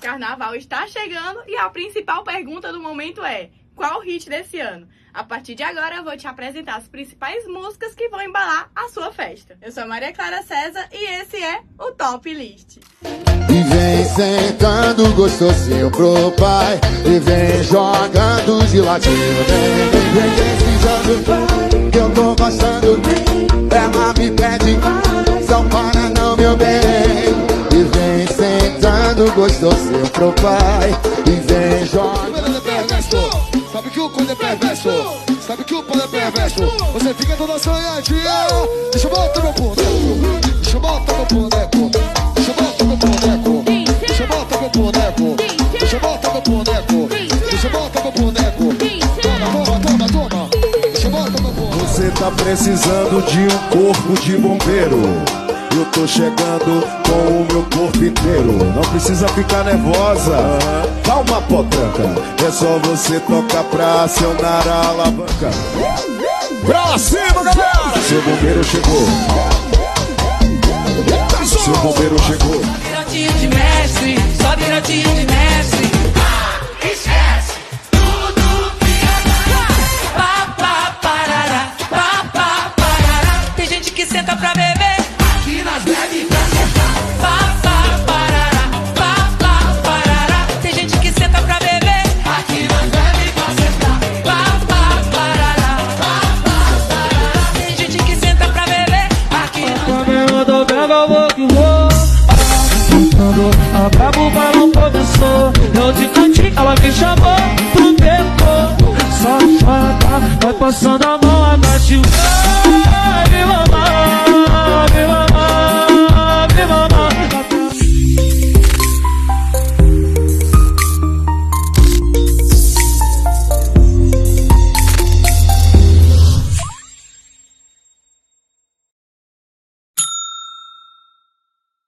Carnaval está chegando e a principal pergunta do momento é: qual o hit desse ano? A partir de agora eu vou te apresentar as principais músicas que vão embalar a sua festa. Eu sou Maria Clara César e esse é o Top List. E vem sentando gostosinho pro pai e vem jogando de latinho, vem, vem, vem, vem, vem, vem, vem, vem, vem, vem meu bem. E vem sentando gostosinho pro pai E vem jogando é sabe que o quando é perverso, sabe que o quando é perverso, você fica toda sonhadinha. Deixa eu botar meu boneco, deixa eu botar meu boneco, deixa eu botar meu boneco, deixa eu botar meu boneco, deixa eu botar meu boneco, deixa eu botar meu boneco. Toma, toma, toma, toma, deixa eu botar meu boneco. Você tá precisando de um corpo de bombeiro. Eu tô chegando com o meu corpo inteiro. Não precisa ficar nervosa. Calma, potranca. É só você tocar pra acionar a alavanca. Pra cima, galera! Seu bombeiro chegou. Seu bombeiro chegou. Virotinho de mestre, só virotinho de mestre. Ah, esquece tudo que pá, parará, pá, parará. Tem gente que senta pra beber. Vai passando a mão atrás de